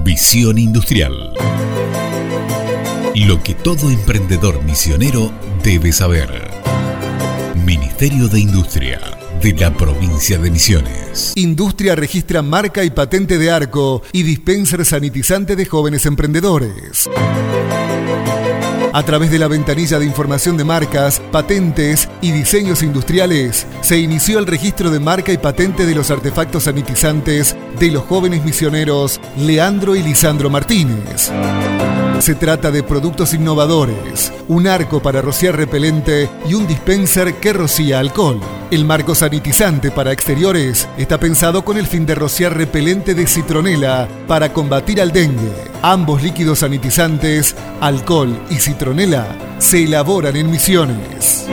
Visión Industrial. Lo que todo emprendedor misionero debe saber. Ministerio de Industria de la provincia de Misiones. Industria registra marca y patente de arco y dispenser sanitizante de jóvenes emprendedores. A través de la ventanilla de información de marcas, patentes y diseños industriales, se inició el registro de marca y patente de los artefactos sanitizantes de los jóvenes misioneros Leandro y Lisandro Martínez. Se trata de productos innovadores, un arco para rociar repelente y un dispenser que rocía alcohol. El marco sanitizante para exteriores está pensado con el fin de rociar repelente de citronela para combatir al dengue. Ambos líquidos sanitizantes, alcohol y citronela, se elaboran en Misiones.